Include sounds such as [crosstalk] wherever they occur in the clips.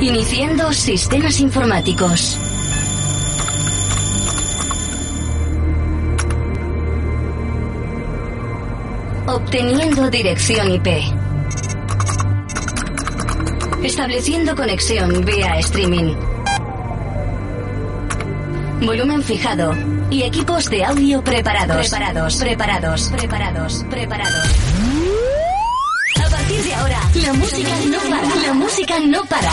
Iniciando sistemas informáticos. Obteniendo dirección IP. Estableciendo conexión vía streaming. Volumen fijado. Y equipos de audio preparados. Preparados, preparados, preparados, preparados. A partir de ahora, la música no para. La música no para.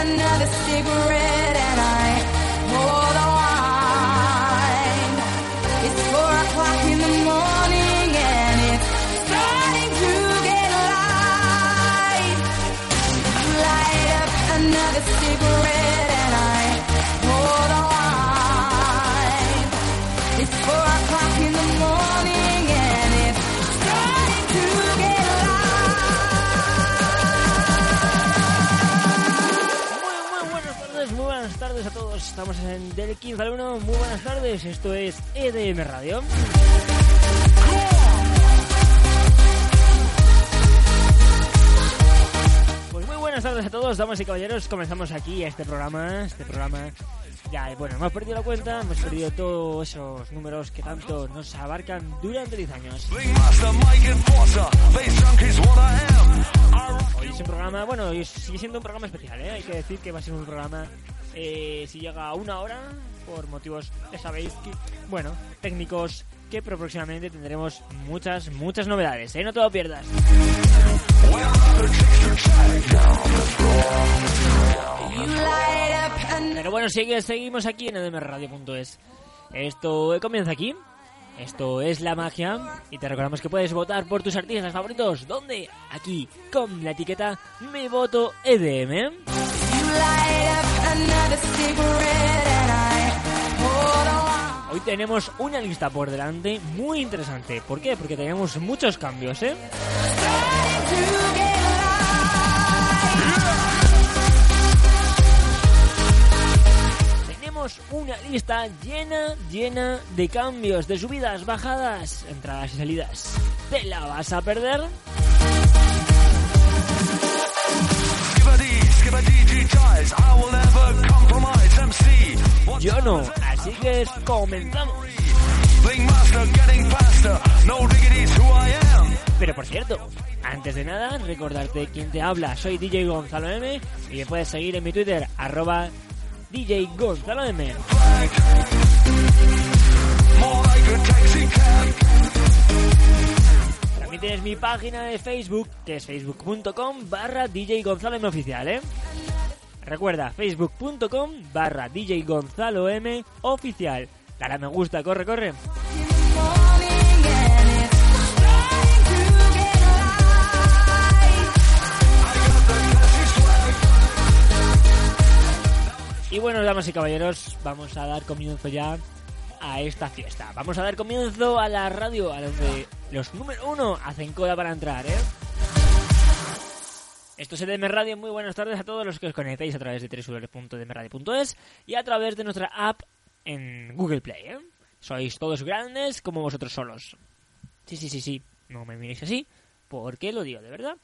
Another cigarette Estamos en Del 15 al 1. Muy buenas tardes. Esto es EDM Radio. Pues muy buenas tardes a todos, damas y caballeros. Comenzamos aquí este programa. Este programa. Ya, bueno, hemos perdido la cuenta, hemos perdido todos esos números que tanto nos abarcan durante 10 años. Hoy es un programa, bueno, sigue siendo un programa especial, ¿eh? Hay que decir que va a ser un programa, eh, si llega a una hora, por motivos, ya sabéis, que, bueno, técnicos, que pero próximamente tendremos muchas, muchas novedades, ¿eh? No te lo pierdas. Pero bueno, sigue, seguimos aquí en edmradio.es. Esto comienza aquí. Esto es la magia. Y te recordamos que puedes votar por tus artistas favoritos. ¿Dónde? Aquí, con la etiqueta Me Voto EDM. Hoy tenemos una lista por delante muy interesante. ¿Por qué? Porque tenemos muchos cambios, ¿eh? Tenemos una lista llena, llena de cambios, de subidas, bajadas, entradas y salidas. ¿Te la vas a perder? Yo no, así que comenzamos. Pero por cierto, antes de nada, recordarte quién te habla. Soy DJ Gonzalo M y me puedes seguir en mi Twitter, arroba DJ Gonzalo M. También tienes mi página de Facebook, que es facebook.com barra DJ Gonzalo M oficial, ¿eh? Recuerda, facebook.com barra DJ Gonzalo M oficial. Dale me gusta, corre, corre. Y bueno, damas y caballeros, vamos a dar comienzo ya a esta fiesta. Vamos a dar comienzo a la radio, a donde los número uno hacen cola para entrar, ¿eh? Esto es EDM Radio, muy buenas tardes a todos los que os conectáis a través de www.dmradio.es y a través de nuestra app en Google Play, ¿eh? Sois todos grandes como vosotros solos. Sí, sí, sí, sí, no me miréis así, porque lo digo de verdad.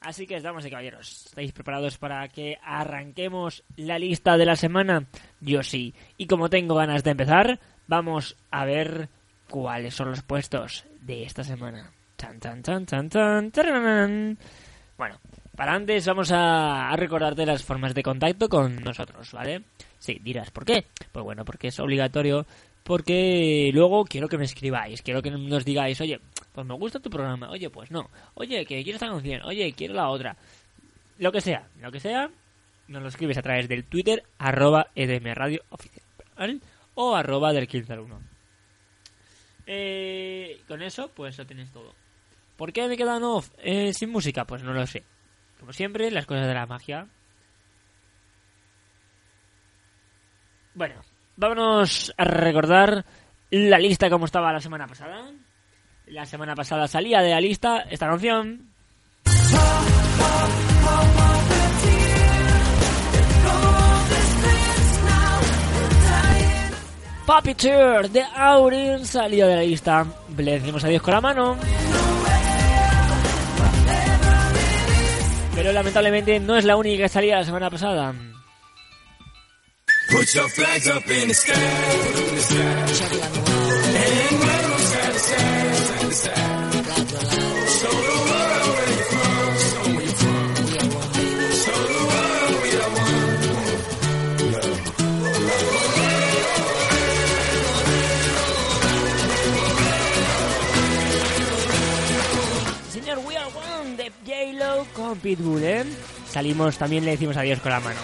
Así que, damas y caballeros, ¿estáis preparados para que arranquemos la lista de la semana? Yo sí. Y como tengo ganas de empezar, vamos a ver cuáles son los puestos de esta semana. Chan, chan, chan, chan, chan, tararán. Bueno, para antes vamos a, recordarte las formas de contacto con nosotros, ¿vale? Sí, dirás, ¿por qué? Pues bueno, porque es obligatorio porque luego quiero que me escribáis, quiero que nos digáis, oye, pues me gusta tu programa, oye, pues no, oye, que quiero esta canción, oye, quiero la otra. Lo que sea, lo que sea, nos lo escribes a través del Twitter, arroba edmradio oficial, ¿vale? O arroba del 15 al 1. Eh, con eso, pues lo tienes todo. ¿Por qué me quedan off eh, sin música? Pues no lo sé. Como siempre, las cosas de la magia. Bueno, vámonos a recordar la lista como estaba la semana pasada. La semana pasada salía de la lista esta canción. Puppeteer de Aurin salió de la lista. Le decimos adiós con la mano. Pero lamentablemente no es la única que salía la semana pasada. Put your flags up in the sky. Pitbull, ¿eh? Salimos, también le decimos adiós con la mano.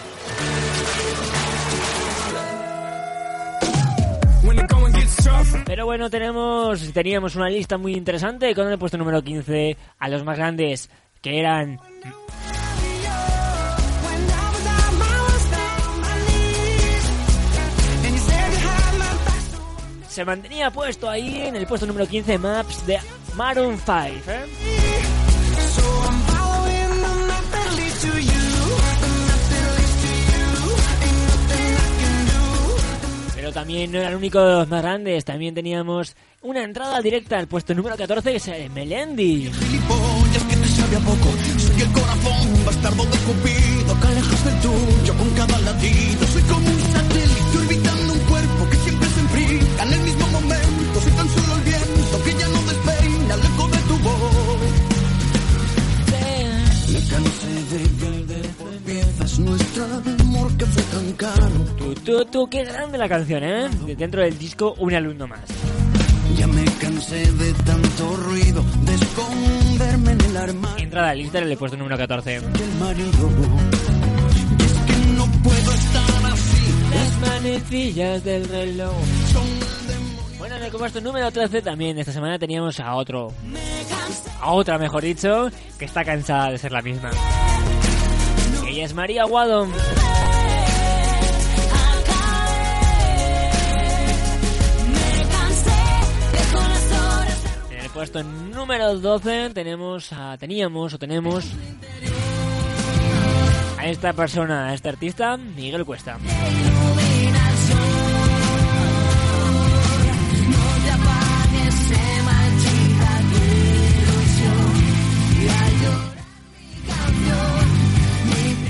Pero bueno, tenemos teníamos una lista muy interesante con el puesto número 15 a los más grandes, que eran se mantenía puesto ahí en el puesto número 15 Maps de Maroon 5, ¿eh? Pero también no era el único de los más grandes, también teníamos una entrada directa al puesto número 14 que es el Melendi. gilipollas que te sabe a poco. Soy el corazón bastardo de Cupido, que alejas del tuyo con cada latido. Soy como un satélite orbitando un cuerpo que siempre se enfría en el mismo momento. Soy tan solo el viento que ya no despeina el eco de tu voz. Me cansé de vender por piezas nuestro amor que fue tan caro. Tú, tú, tú, qué grande la canción, ¿eh? De Dentro del disco, un alumno más. Ya me cansé de tanto ruido, de esconderme en el armario Entrada al lista en el puesto número 14. del marido. Y es que no puedo estar así. Las manecillas del reloj. Bueno, en el número 13 también esta semana teníamos a otro. A otra, mejor dicho, que está cansada de ser la misma. Ella es María Guado. Puesto número 12 tenemos a, teníamos o tenemos a esta persona, a este artista, Miguel Cuesta.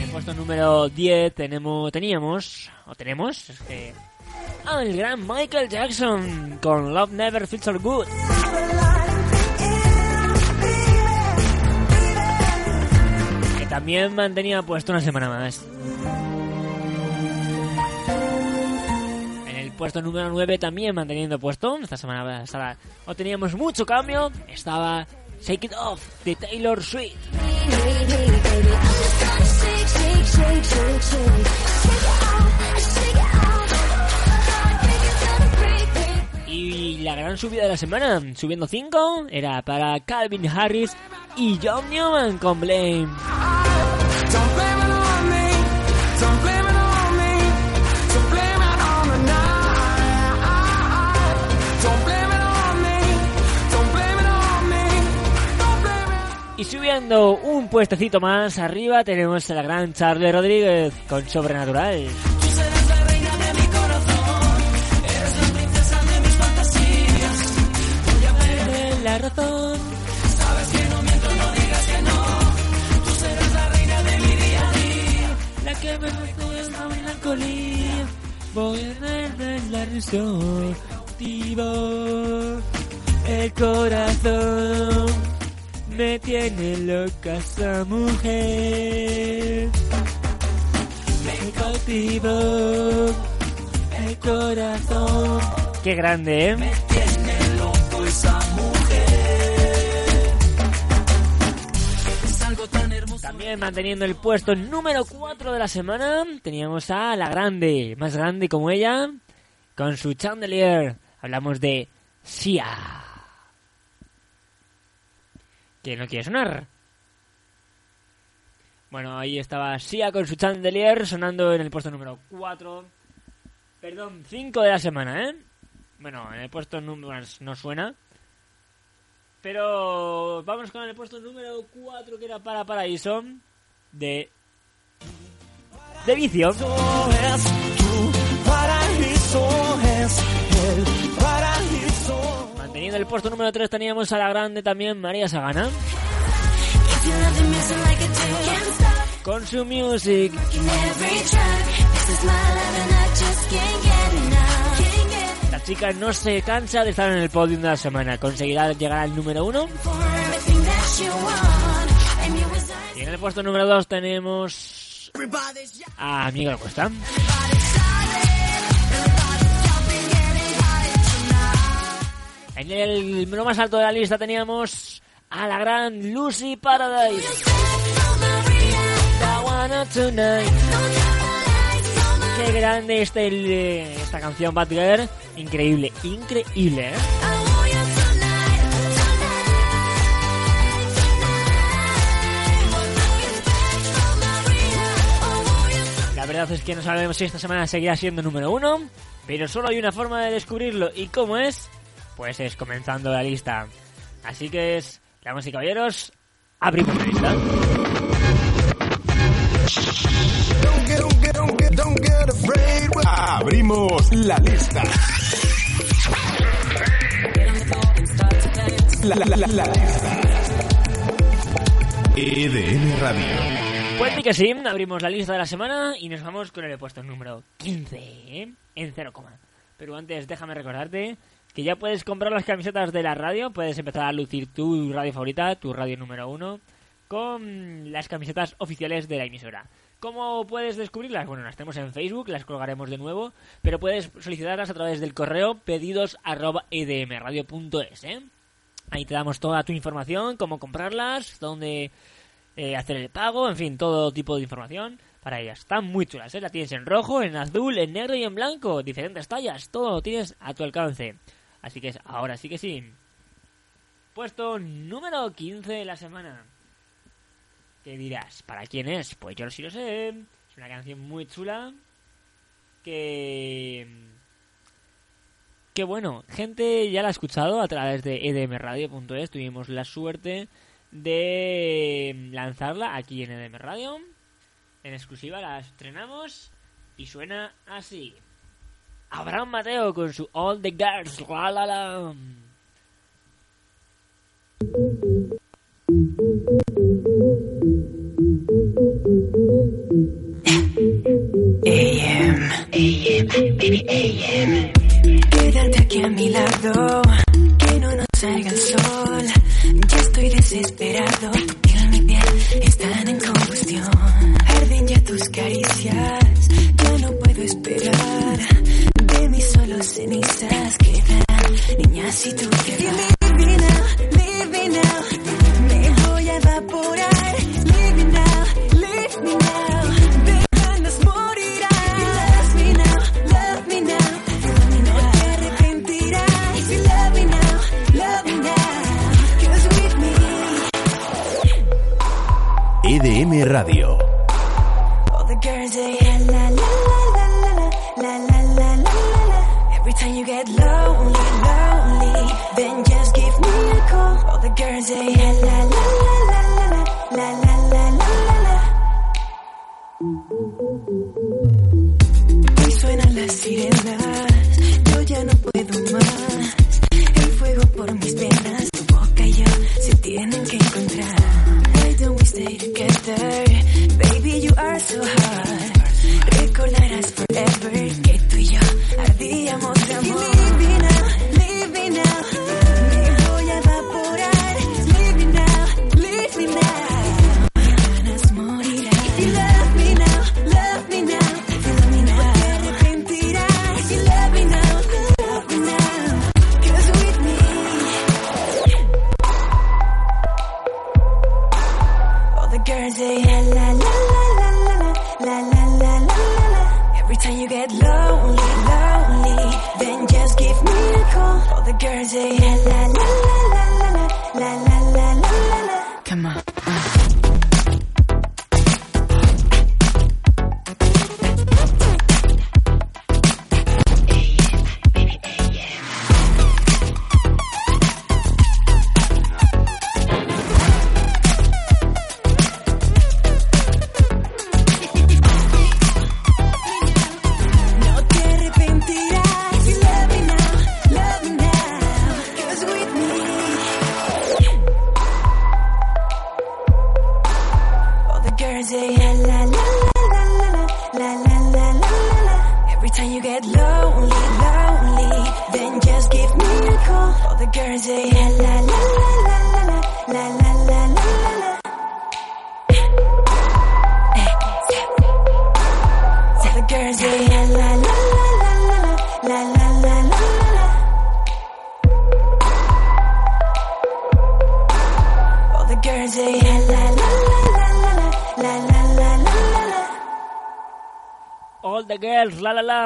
En puesto número 10 tenemos, teníamos, o tenemos, eh, al gran Michael Jackson con Love Never Feels So Good. También mantenía puesto una semana más. En el puesto número 9 también manteniendo puesto. Esta semana pasada no teníamos mucho cambio. Estaba Shake It Off de Taylor Swift. Y la gran subida de la semana, subiendo 5, era para Calvin Harris y John Newman con Blame. Y subiendo un puestecito más arriba tenemos a la gran Charlie Rodríguez con Sobrenatural. Tú serás la reina de mi corazón. Eres la princesa de mis fantasías. Voy a perder La razón. Sabes que no miento, no digas que no. Tú serás la reina de mi día a día. La que me hace la melancolía. Voy a perder la razón. Vivo. El corazón me tiene loca esa mujer. Me cautivó el corazón Qué grande, ¿eh? También manteniendo el puesto número 4 de la semana, teníamos a la grande, más grande como ella, con su chandelier. Hablamos de Sia. ¿Quién no quiere sonar? Bueno, ahí estaba Sia con su chandelier sonando en el puesto número 4. Perdón, 5 de la semana, ¿eh? Bueno, en el puesto número no suena. Pero vamos con el puesto número 4 que era para Paraíso de de vicio. paraíso, es el Manteniendo el puesto número 3 teníamos a la grande también María Sagana con su music. La chica no se cansa de estar en el podium de la semana. Conseguirá llegar al número 1. Y en el puesto número 2 tenemos a Miguel Cuesta. En el número más alto de la lista teníamos a la gran Lucy Paradise. Qué grande este, eh, esta canción Bad Girl. Increíble, increíble, ¿eh? La verdad es que no sabemos si esta semana seguirá siendo número uno, pero solo hay una forma de descubrirlo. ¿Y cómo es? Pues es comenzando la lista. Así que es, damas y caballeros, abrimos la lista. Abrimos la lista. La, la- la- la lista. EDM Radio. Pues sí que sí, abrimos la lista de la semana y nos vamos con el puesto número 15, ¿eh? en 0, Pero antes déjame recordarte que ya puedes comprar las camisetas de la radio, puedes empezar a lucir tu radio favorita, tu radio número uno, con las camisetas oficiales de la emisora. ¿Cómo puedes descubrirlas? Bueno, las tenemos en Facebook, las colgaremos de nuevo, pero puedes solicitarlas a través del correo pedidos arroba edmradio.es, ¿eh? Ahí te damos toda tu información, cómo comprarlas, dónde eh, hacer el pago, en fin, todo tipo de información para ellas. Están muy chulas, ¿eh? La tienes en rojo, en azul, en negro y en blanco, diferentes tallas, todo lo tienes a tu alcance. Así que ahora sí que sí. Puesto número 15 de la semana. ¿Qué dirás? ¿Para quién es? Pues yo sí lo sé. Es una canción muy chula. Que... Que bueno, gente ya la ha escuchado a través de edmradio.es. Tuvimos la suerte de lanzarla aquí en EDM Radio. En exclusiva la estrenamos y suena así. Abraham Mateo con su All the Girls. La, la, la. AM, AM, baby AM. Quédate aquí a mi lado,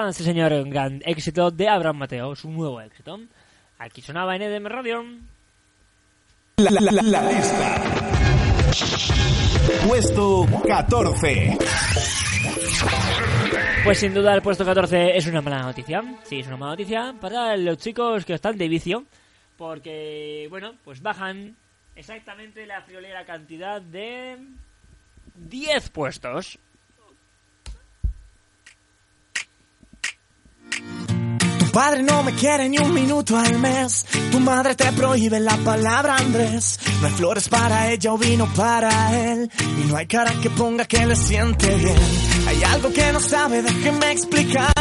la. Sí, señor, un gran éxito de Abraham Mateo, su nuevo éxito. Aquí sonaba en EDM Radio. La, la- la- la lista. Puesto 14. Pues sin duda el puesto 14 es una mala noticia. Sí, es una mala noticia para los chicos que están de vicio. Porque, bueno, pues bajan exactamente la friolera cantidad de 10 puestos. Tu padre no me quiere ni un minuto al mes. Tu madre te prohíbe la palabra Andrés. No hay flores para ella o vino para él. Y no hay cara que ponga que le siente bien. Hay algo que no sabe, déjeme explicar.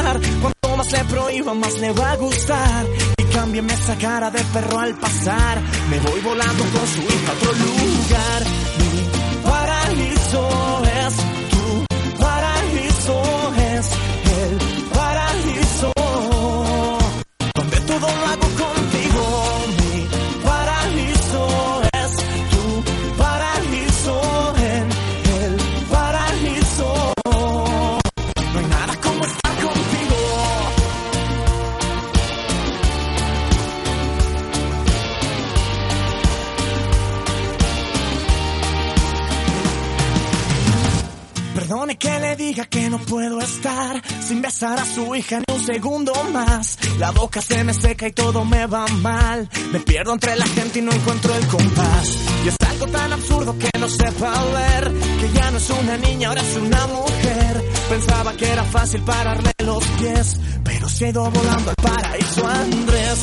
Cuanto más le prohíba, más le va a gustar. Y cámbiame esa cara de perro al pasar. Me voy volando con su hija a otro lugar. Sin besar a su hija ni un segundo más. La boca se me seca y todo me va mal. Me pierdo entre la gente y no encuentro el compás. Y es algo tan absurdo que no sepa ver que ya no es una niña, ahora es una mujer. Pensaba que era fácil pararle los pies, pero se ha ido volando al paraíso Andrés.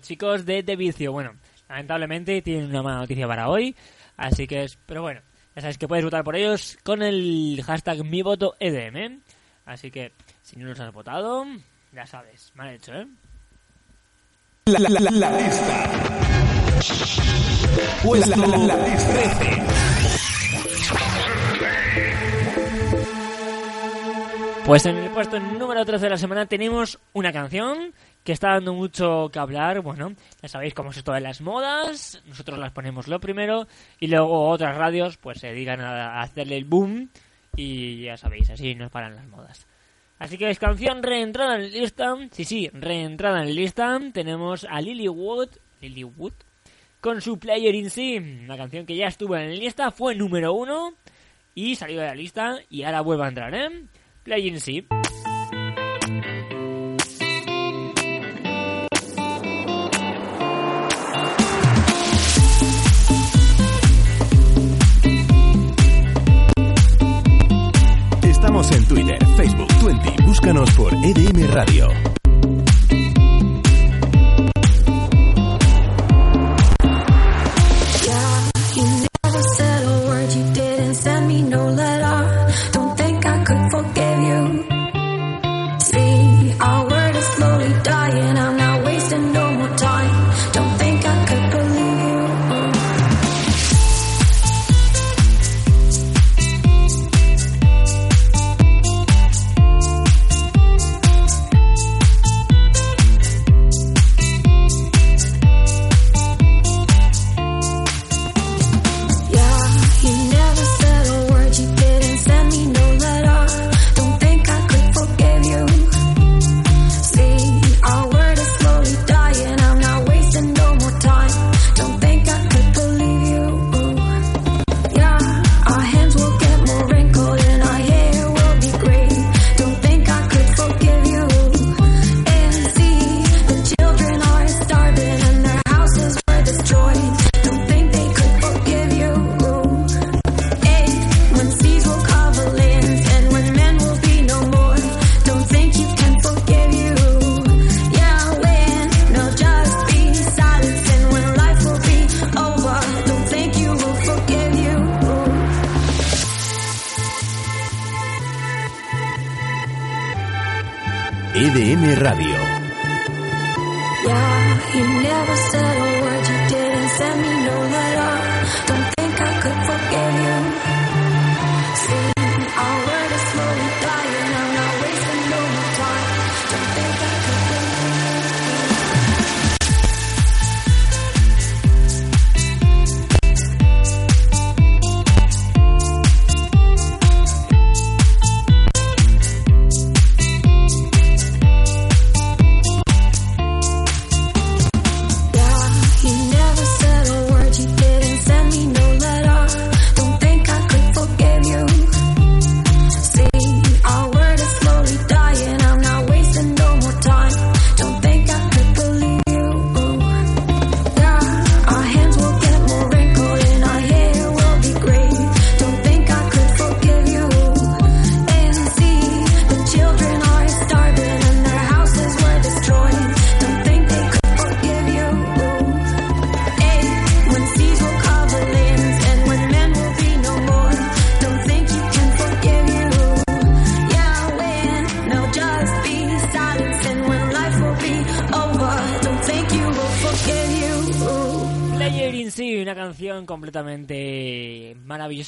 Los chicos de De Vicio. Bueno, lamentablemente tienen una mala noticia para hoy. Así que es... Pero bueno, ya sabéis que puedes votar por ellos con el hashtag mi voto EDM. Así que, si no los has votado, ya sabes. Mal hecho, ¿eh? La, la- la- la lista. Puesto la, la, la 13. Pues en el puesto número 13 de la semana tenemos una canción que está dando mucho que hablar. Bueno, ya sabéis cómo es esto de las modas. Nosotros las ponemos lo primero y luego otras radios pues se dedican a hacerle el boom y ya sabéis, así nos paran las modas. Así que es canción reentrada en lista. Sí, sí, reentrada en lista. Tenemos a Lily Wood, Lily Wood con su Player in Sí, una canción que ya estuvo en la lista, fue número uno y salió de la lista y ahora vuelve a entrar, ¿eh? Play in Sí. En Twitter, Facebook, Twenty. Búscanos por EDM Radio.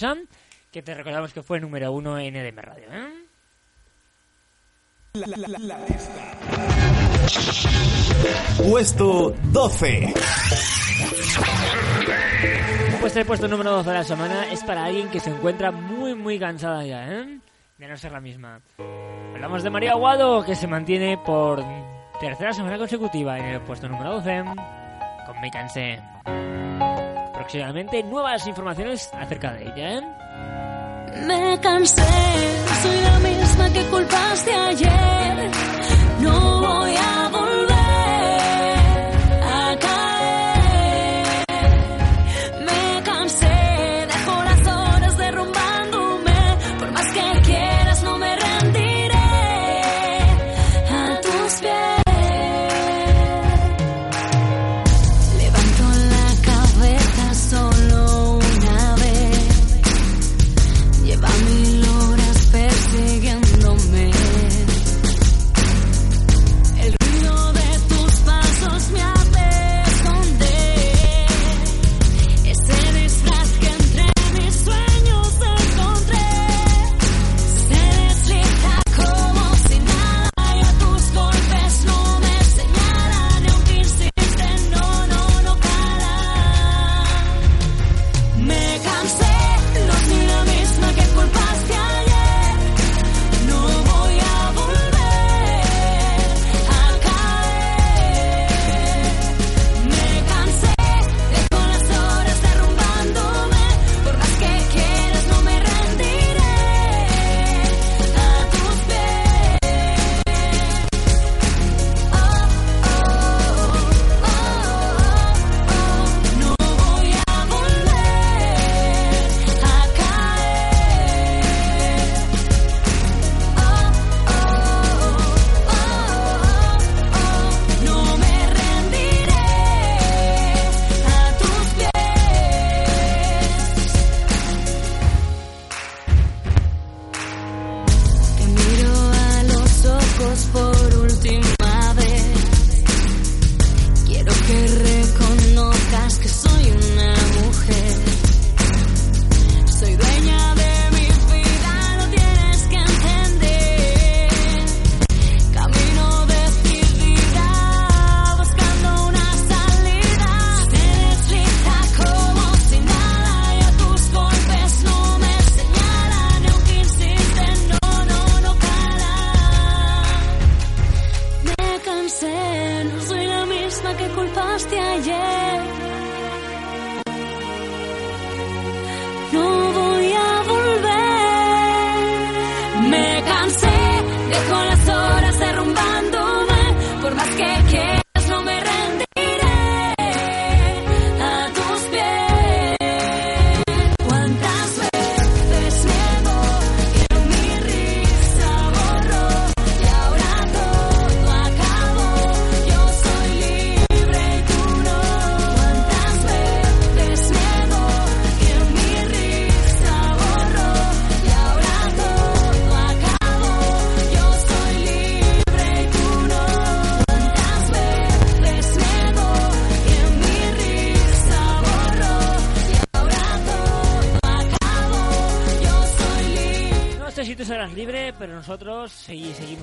Maravillosa que te recordamos que fue número uno en EDM Radio. ¿eh? La, la, la, la lista. Puesto 12. Pues el puesto número 12 de la semana es para alguien que se encuentra muy muy cansada ya, ¿eh? De no ser la misma. Hablamos de María Aguado, que se mantiene por tercera semana consecutiva en el puesto número 12 con Me Cansé. Próximamente nuevas informaciones acerca de ella, ¿eh? Me cansé, soy la misma que culpaste ayer. No voy a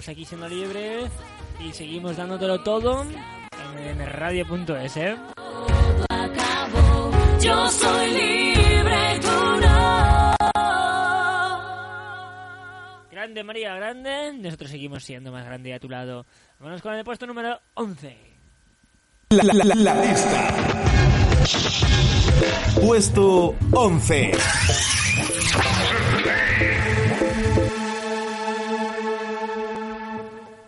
aquí siendo libres y seguimos dándotelo todo en mradio.es. ¿eh? libre. Grande María, grande. Nosotros seguimos siendo más grande a tu lado. Vamos con el puesto número 11. La lista. Puesto 11.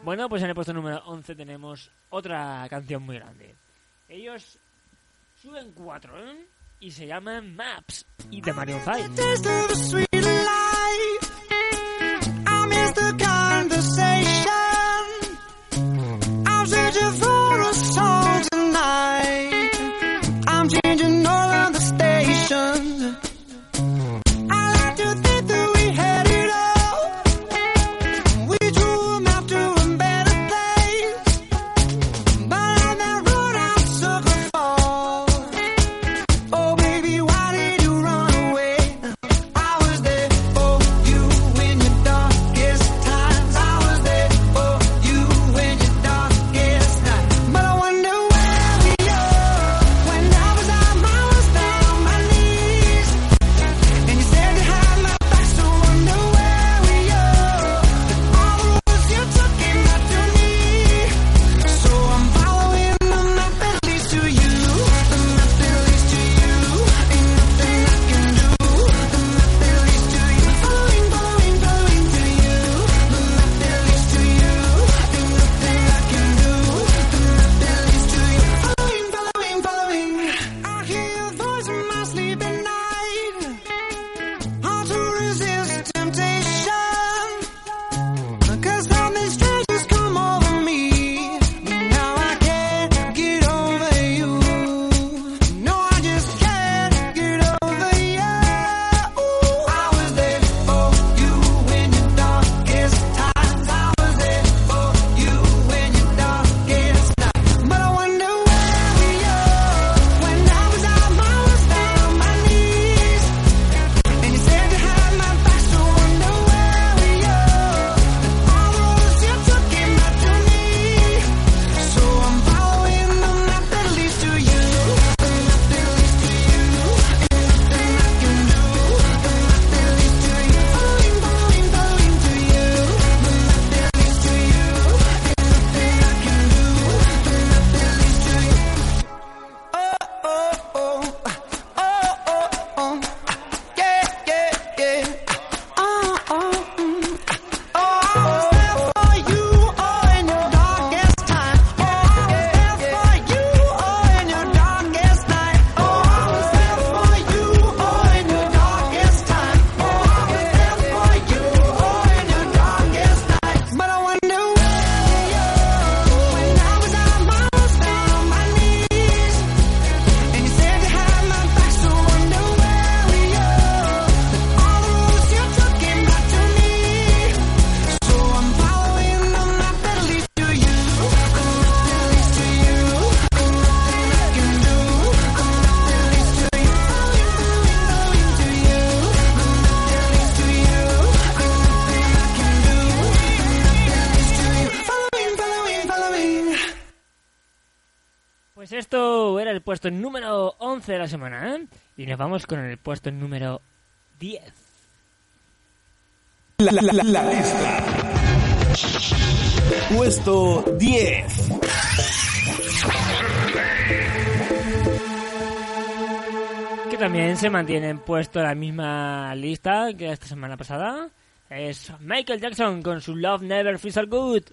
Bueno, pues en el puesto número 11 tenemos otra canción muy grande. Ellos suben cuatro ¿eh? y se llaman Maps y de Mario 5. la semana. ¿eh? Y nos vamos con el puesto número 10. La, lista. Puesto 10. Que también se mantiene puesto la misma lista que esta semana pasada. Es Michael Jackson con su Love Never Feels So Good.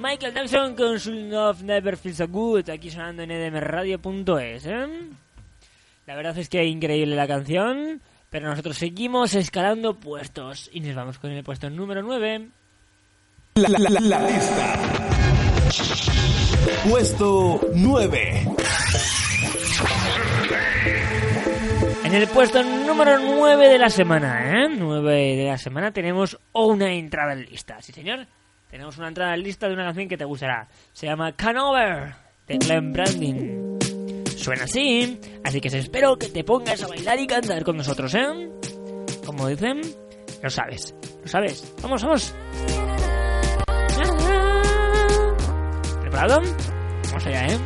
Michael Jackson con su Love Never Feels So Good, aquí sonando en edmradio.es, ¿eh? La verdad es que increíble la canción, pero nosotros seguimos escalando puestos y nos vamos con el puesto número 9. La, la, la, la lista. Puesto 9. En el puesto número 9 de la semana, ¿eh? 9 de la semana tenemos una entrada en lista, ¿sí señor? Tenemos una entrada en lista de una canción que te gustará. Se llama Canover, de Glenn Branding. Suena así, así que espero que te pongas a bailar y cantar con nosotros, ¿eh? Como dicen, lo sabes, lo sabes. Vamos, vamos. ¿Preparado? Vamos allá, ¿eh?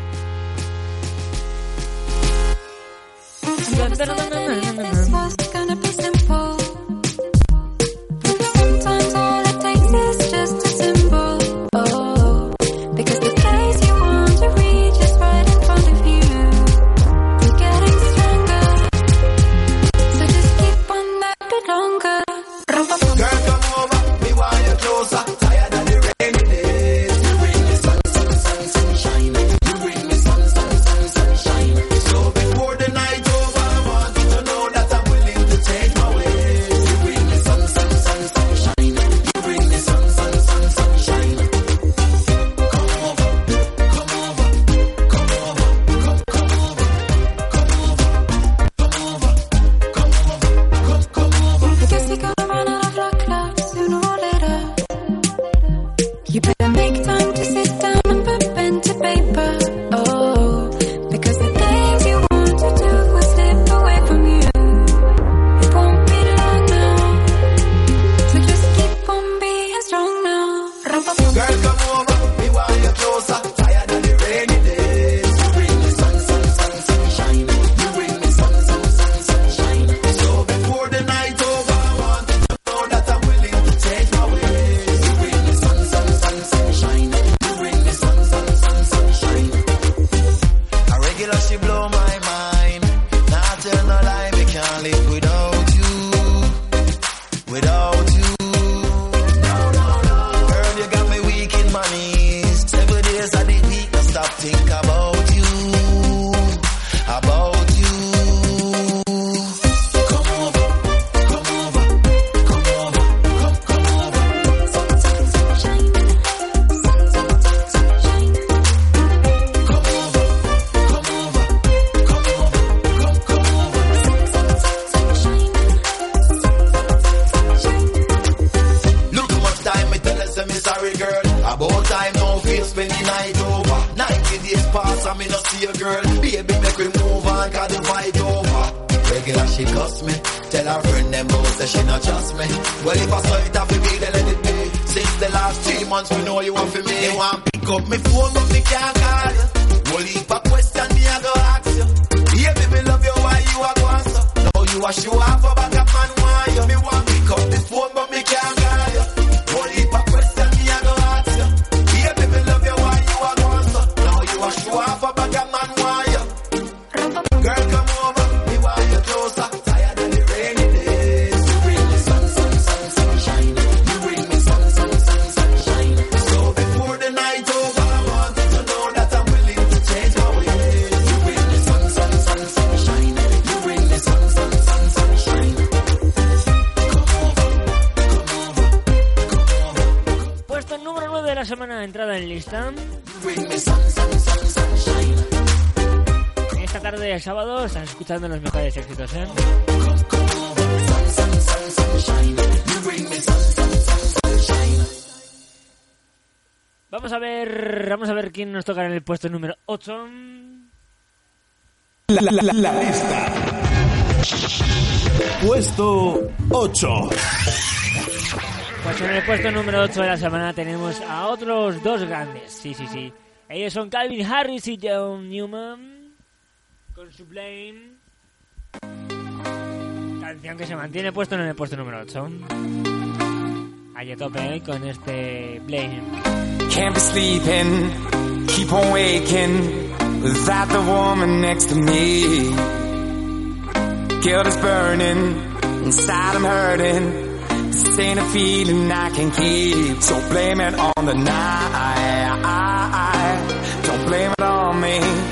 She cuss me. Tell her friend them both that she not trust me. Well if I saw it to be then let it be. Since the last three months we know you want for me. You want pick up me phone but me can't call you. Well if a question me I go ask you. Yeah me love you why you a go so? Now you a show off a back up man why you? Me want pick up the phone but me sábado estás escuchando los mejores éxitos, ¿eh? Vamos a ver, vamos a ver quién nos toca en el puesto número 8. La, la, la, la lista. Puesto 8. Pues en el puesto número 8 de la semana tenemos a otros dos grandes. Sí, sí, sí. Ellos son Calvin Harris y John Newman con Sublime. Canción que se mantiene puesto en el puesto número 8. Allí tope eh, con este Blame. Can't be sleeping, keep on waking without the woman next to me. Guilt is burning, inside I'm hurting. This ain't a feeling I can keep, so blame it on the night. Don't blame it on me.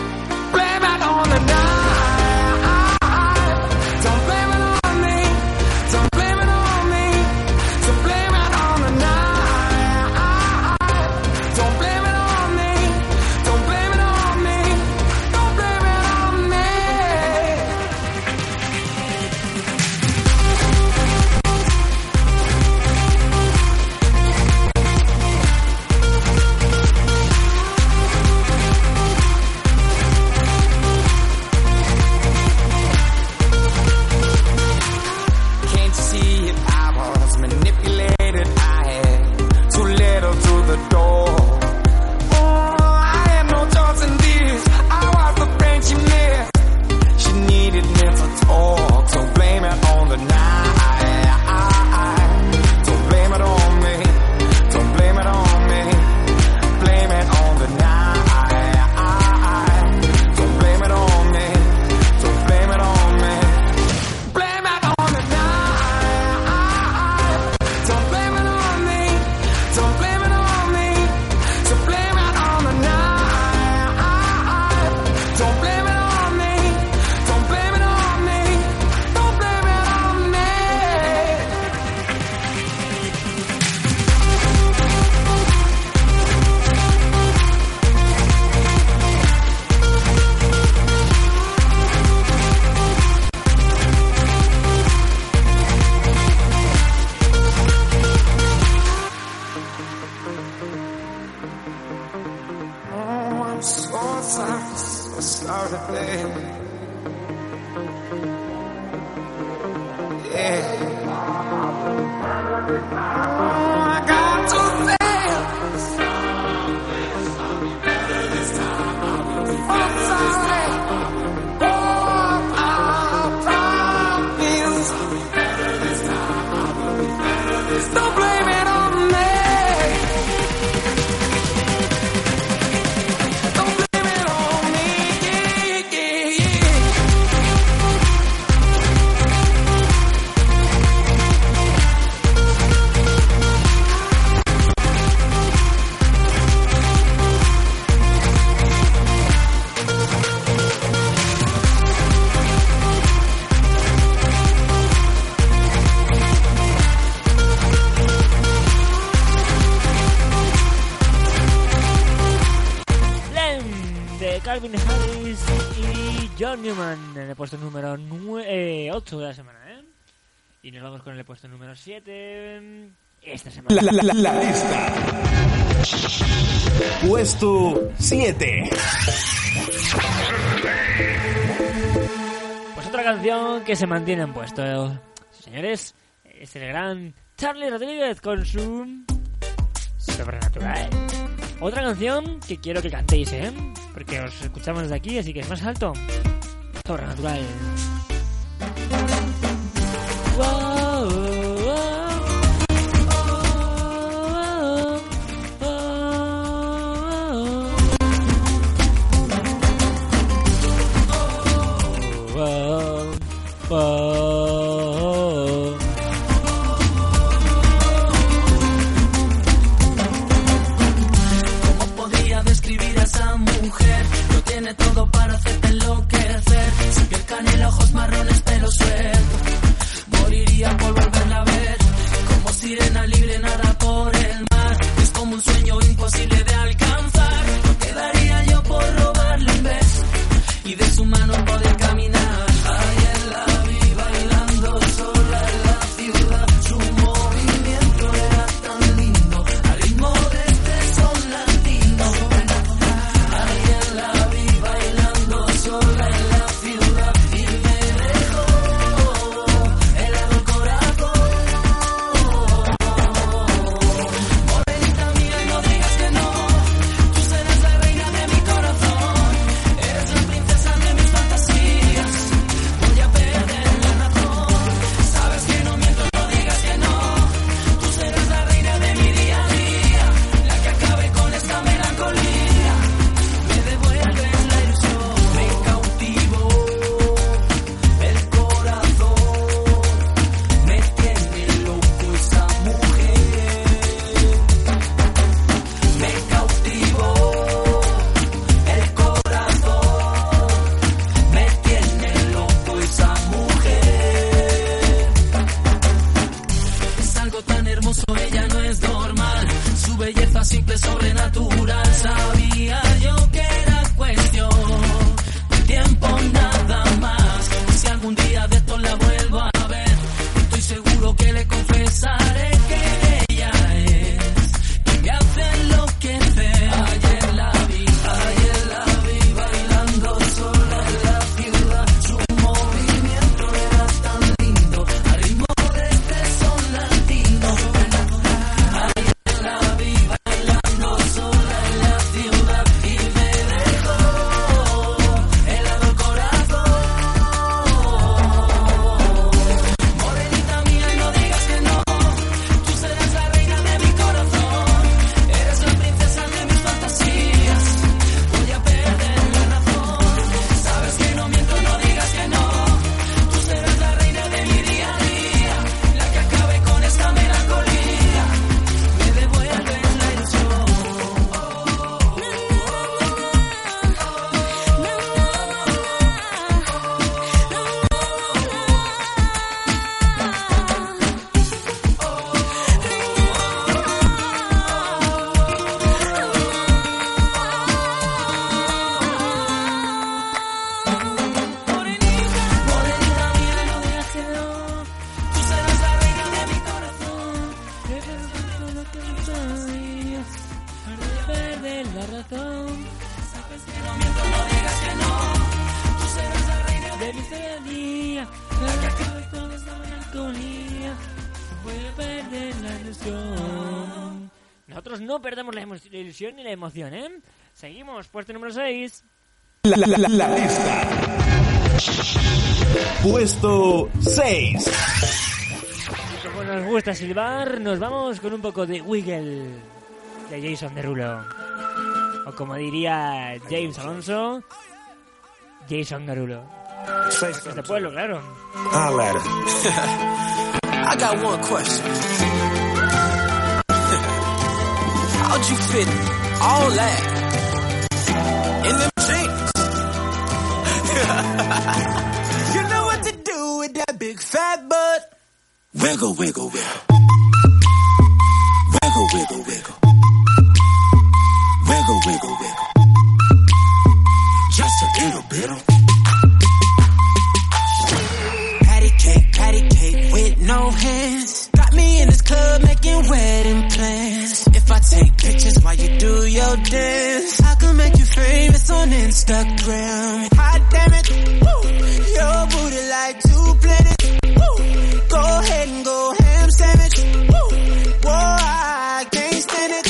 el puesto número 8 eh, de la semana, ¿eh? Y nos vamos con el puesto número 7 mm, esta semana. La, la, la, lista. Puesto 7. Pues otra canción que se mantiene en puesto. Señores, es el gran Charlie Rodríguez con su Sobrenatural. Otra canción que quiero que cantéis, ¿eh? Porque os escuchamos desde aquí, así que es más alto. Torre Natural. suelto. Moriría por volverla a ver. Como sirena libre, nada por el mar. Es como un sueño imposible de ilusión. Nosotros no perdemos la, la ilusión ni la emoción, ¿eh? Seguimos, puesto número 6. La, la, la, la lista. Puesto 6. Como nos gusta silbar, nos vamos con un poco de Wiggle de Jason Derulo. O como diría James Alonso, Jason Derulo. Say Es de something. pueblo, claro. [laughs] I got one question. How'd you fit all that in them jeans? [laughs] you know what to do with that big fat butt. Wiggle, wiggle, wiggle. Wiggle, wiggle, wiggle. Wiggle, wiggle, wiggle. Just a little bit of Patty cake, patty cake with no hands. Got me in this club making wedding plans. If I take pictures while you do your dance, I can make you famous on Instagram. Hot damn it, woo. Your booty like two planets. Woo. Go ahead and go ham sandwich. Woo. Whoa, I can't stand it.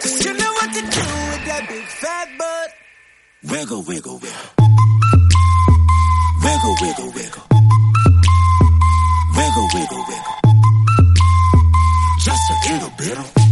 Cause you know what to do with that big fat butt. Wiggle, wiggle, wiggle. Wiggle, wiggle, wiggle. Wiggle, wiggle, wiggle. Just a little bit of.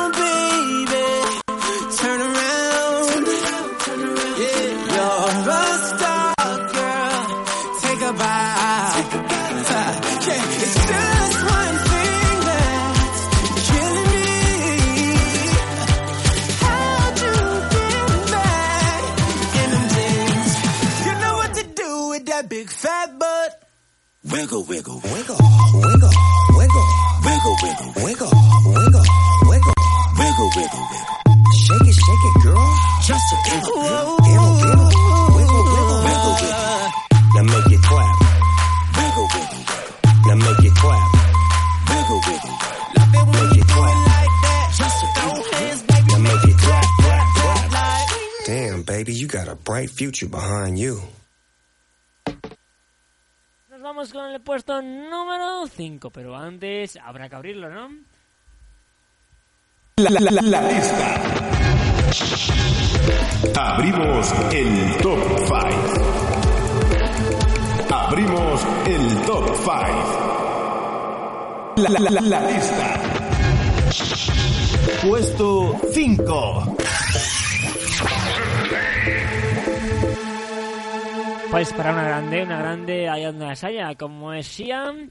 Wiggle, wiggle, wiggle, wiggle, wiggle, wiggle, wiggle, wiggle, wiggle, wiggle, wiggle, wiggle, wiggle. Shake it, shake it, girl. Just a little, little, little, little, wiggle, wiggle, wiggle, wiggle. Now make it clap, Wiggle, wiggle, wiggle, now make it clap, wiggle, wiggle. Love it when make it clap. like that. Just a throw hands, baby, Now make make it it clap, clap, clap, clap, clap like. Damn, baby, you got a bright future behind you. Vamos con el puesto número 5, pero antes habrá que abrirlo, ¿no? La, la, la, la lista. Abrimos el top 5. Abrimos el top 5. La, la, la, la lista. Puesto 5. Pues para una grande, una grande allá donde las haya, como es Siam,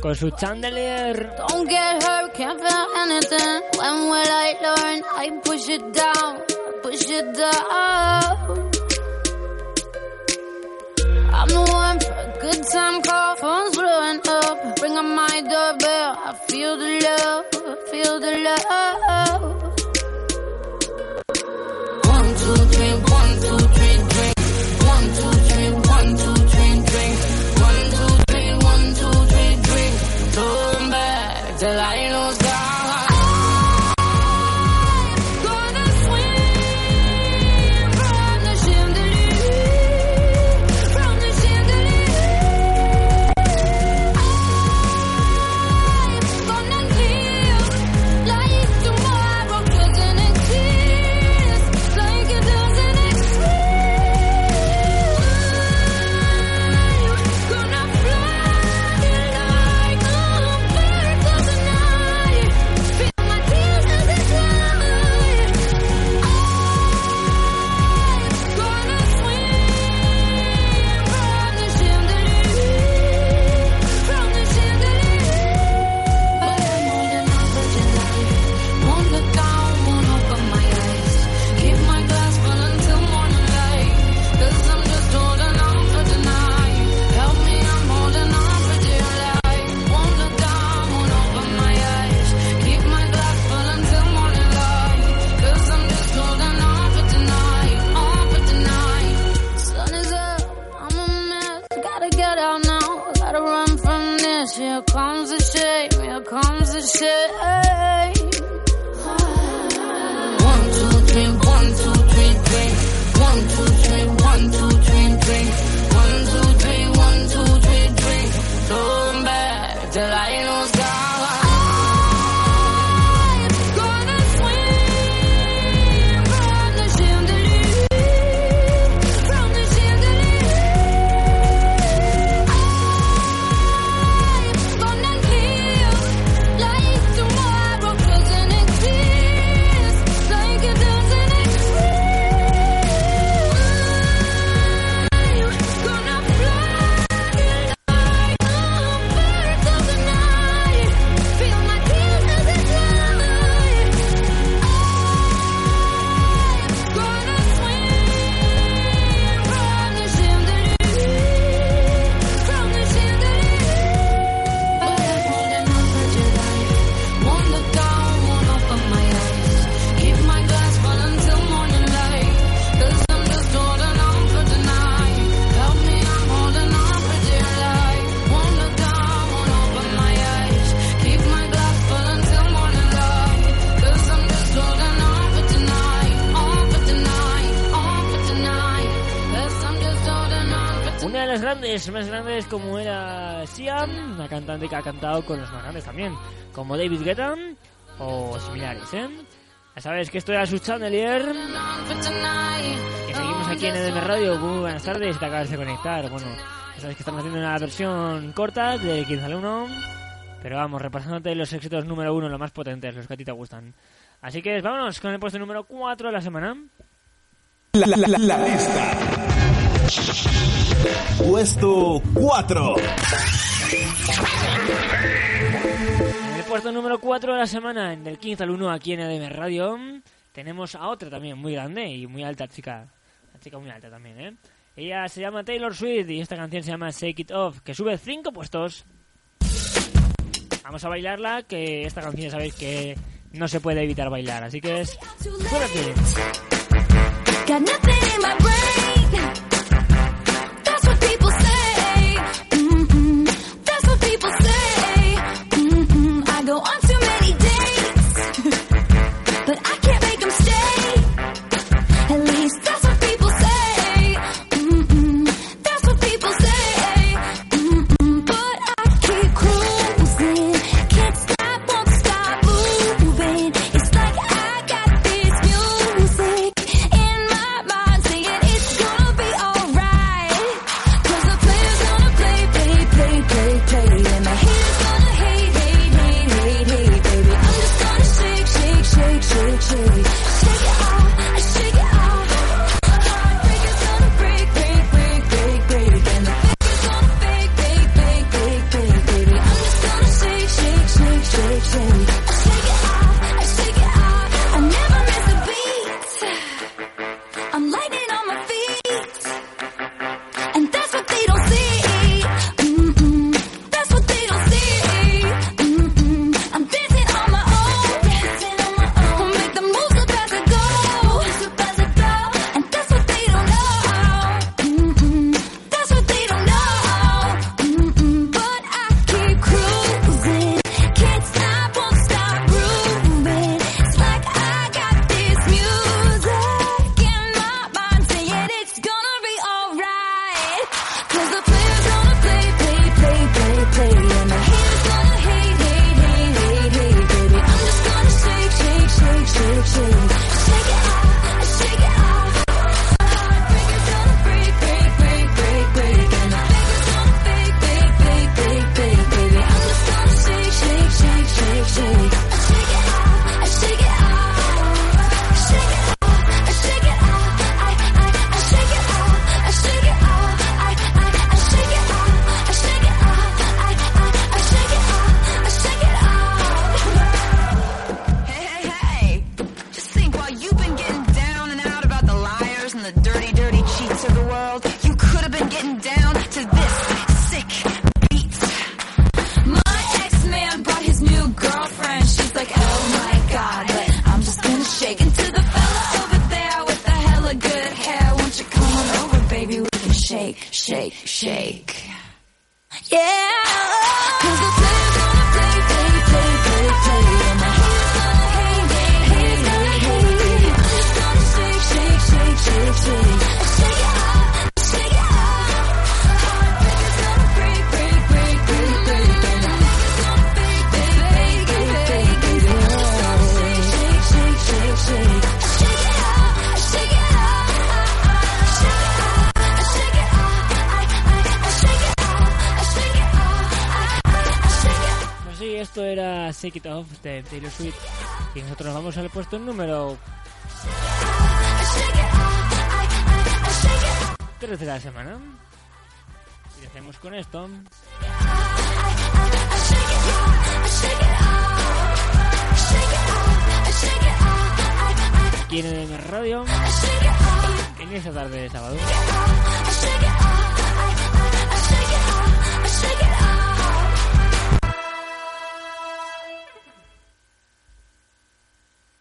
con su chandelier. Don't get hurt, can't feel anything. When will I learn? I push it down, push it down. I'm the one for a good time call, phone's blowing up. Ring on my doorbell, I feel the love, feel the love. grandes como era Sia, una cantante que ha cantado con los más grandes también, como David Guetta o similares, ¿eh? Ya sabes que estoy a su Chandelier. ¿eh? Que seguimos aquí en EDM Radio. Muy buenas tardes, te acabas de conectar. Bueno, ya sabes que estamos haciendo una versión corta de 15 al 1. Pero vamos, repasándote los éxitos número 1, los más potentes, los que a ti te gustan. Así que vámonos con el puesto número 4 de la semana. La, la, la, la lista. Puesto 4. En el puesto número 4 de la semana, en del 15 al 1 aquí en ADM Radio, tenemos a otra también muy grande y muy alta chica. Una chica muy alta también, ¿eh? Ella se llama Taylor Swift y esta canción se llama Shake It Off, que sube 5 puestos. Vamos a bailarla, que esta canción ya sabéis que no se puede evitar bailar, así que es... ¡Fuera But I Shake It Off de Taylor Swift. Y nosotros vamos al puesto número 3 de la semana. Y hacemos con esto. Aquí en el radio. En esta tarde de sábado.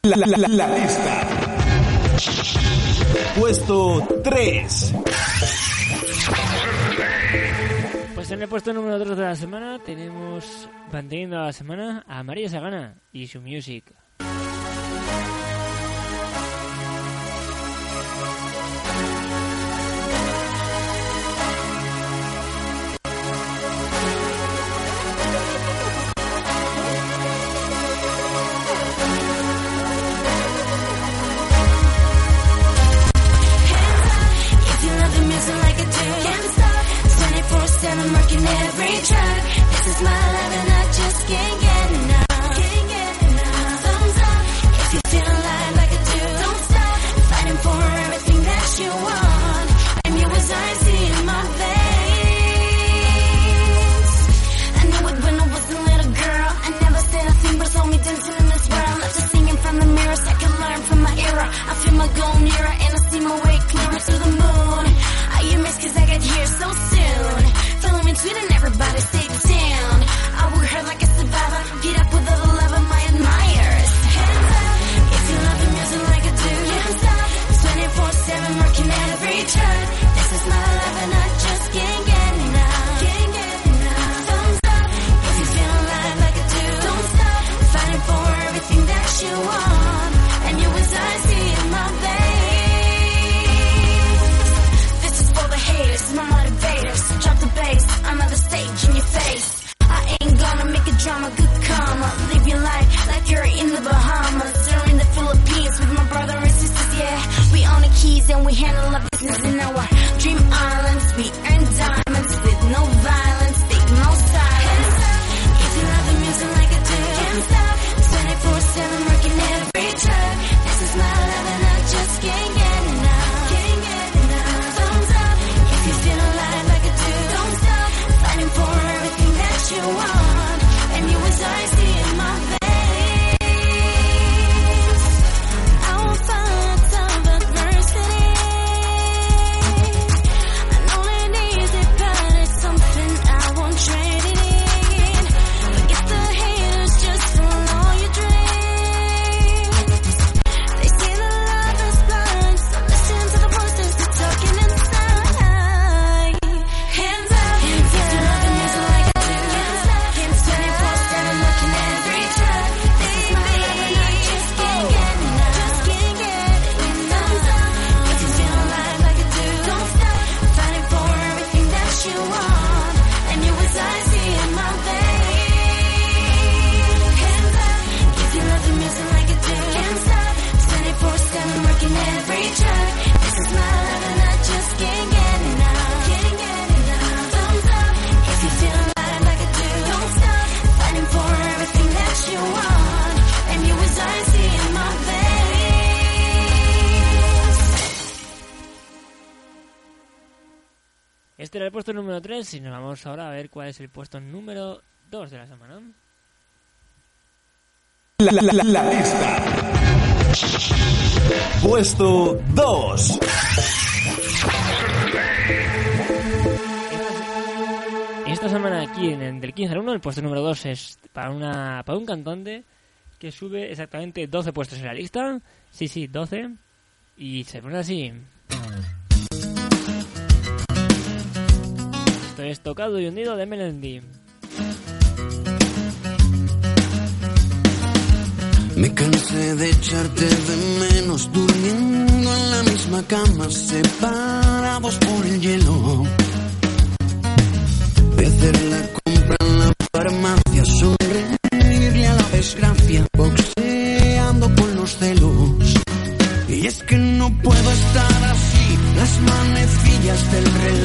La, la, la, la, lista. Puesto 3. Pues en el puesto número 3 de la semana tenemos manteniendo a la semana a María Sagana y su music. in every track. This is my life and I just can't. feeling ver cuál es el puesto número 2 de la semana. La, la, la, la lista. Puesto 2. Esta semana aquí en el del 15 al 1, el puesto número 2 es para, una, para un cantante que sube exactamente 12 puestos en la lista. Sí, sí, 12. Y se pone así. es Tocado y Hundido de Melendi. Me cansé de echarte de menos durmiendo en la misma cama, separados por el hielo. De hacer la compra en la farmacia, sonreírle a la desgracia, boxeando con los celos. Y es que no puedo estar así, las manecillas del reloj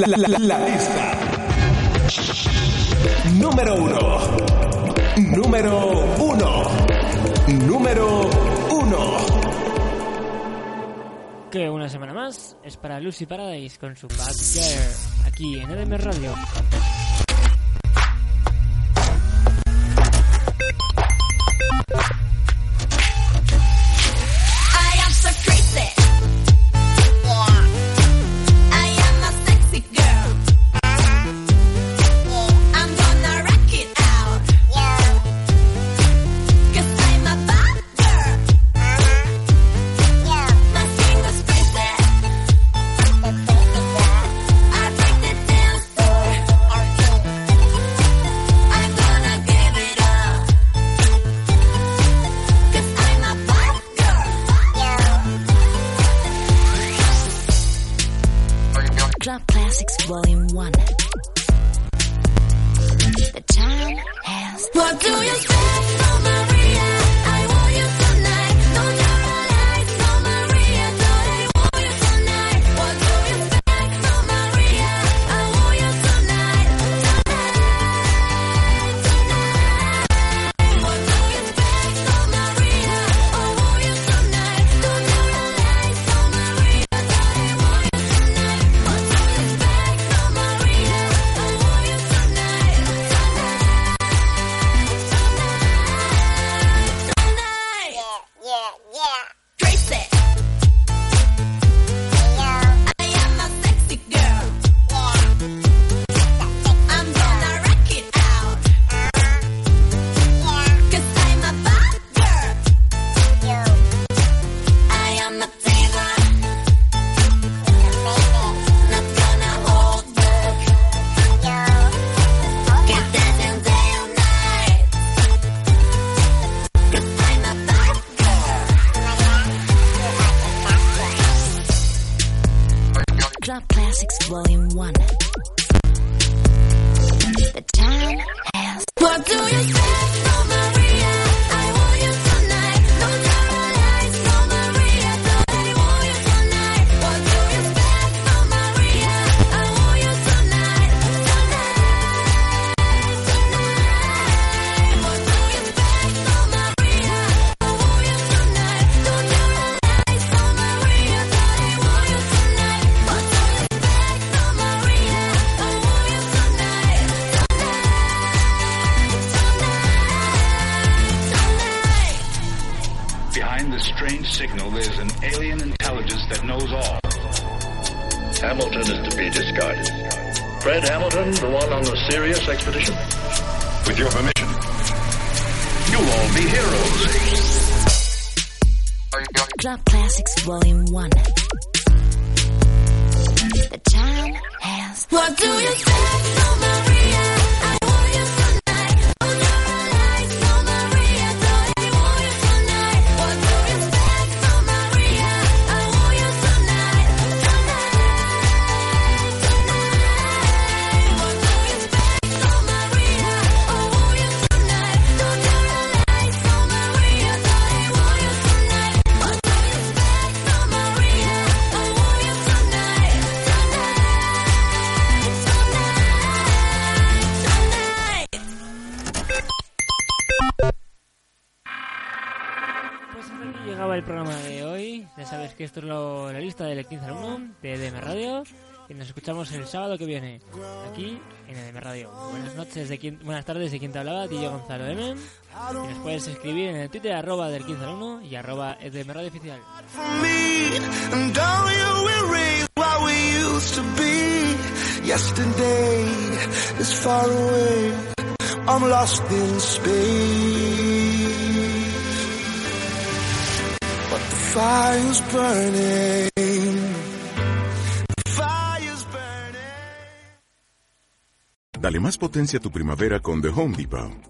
La, la, la, lista. Número uno. Número uno. Número uno. Que una semana más es para Lucy Paradise con su Bad Girl aquí en EDM Radio. Behind this strange signal, there's an alien intelligence that knows all. Hamilton is to be discarded. Fred Hamilton, the one on the Sirius expedition? With your permission, you'll all be heroes. Club Classics Volume 1. The time has. What do you say, oh Maria? Esto es la lista del 15 al 1 de EDM Radio. Y nos escuchamos el sábado que viene, aquí en EDM Radio. Buenas noches, de quien, buenas tardes de quien te hablaba, DJ Gonzalo M. Y nos puedes escribir en el Twitter arroba del 15 al 1 y arroba EDM Radio Oficial. Yesterday far away. I'm lost in space. Fire's burning. Fire's burning. Dale más potencia a tu primavera con The Home Depot.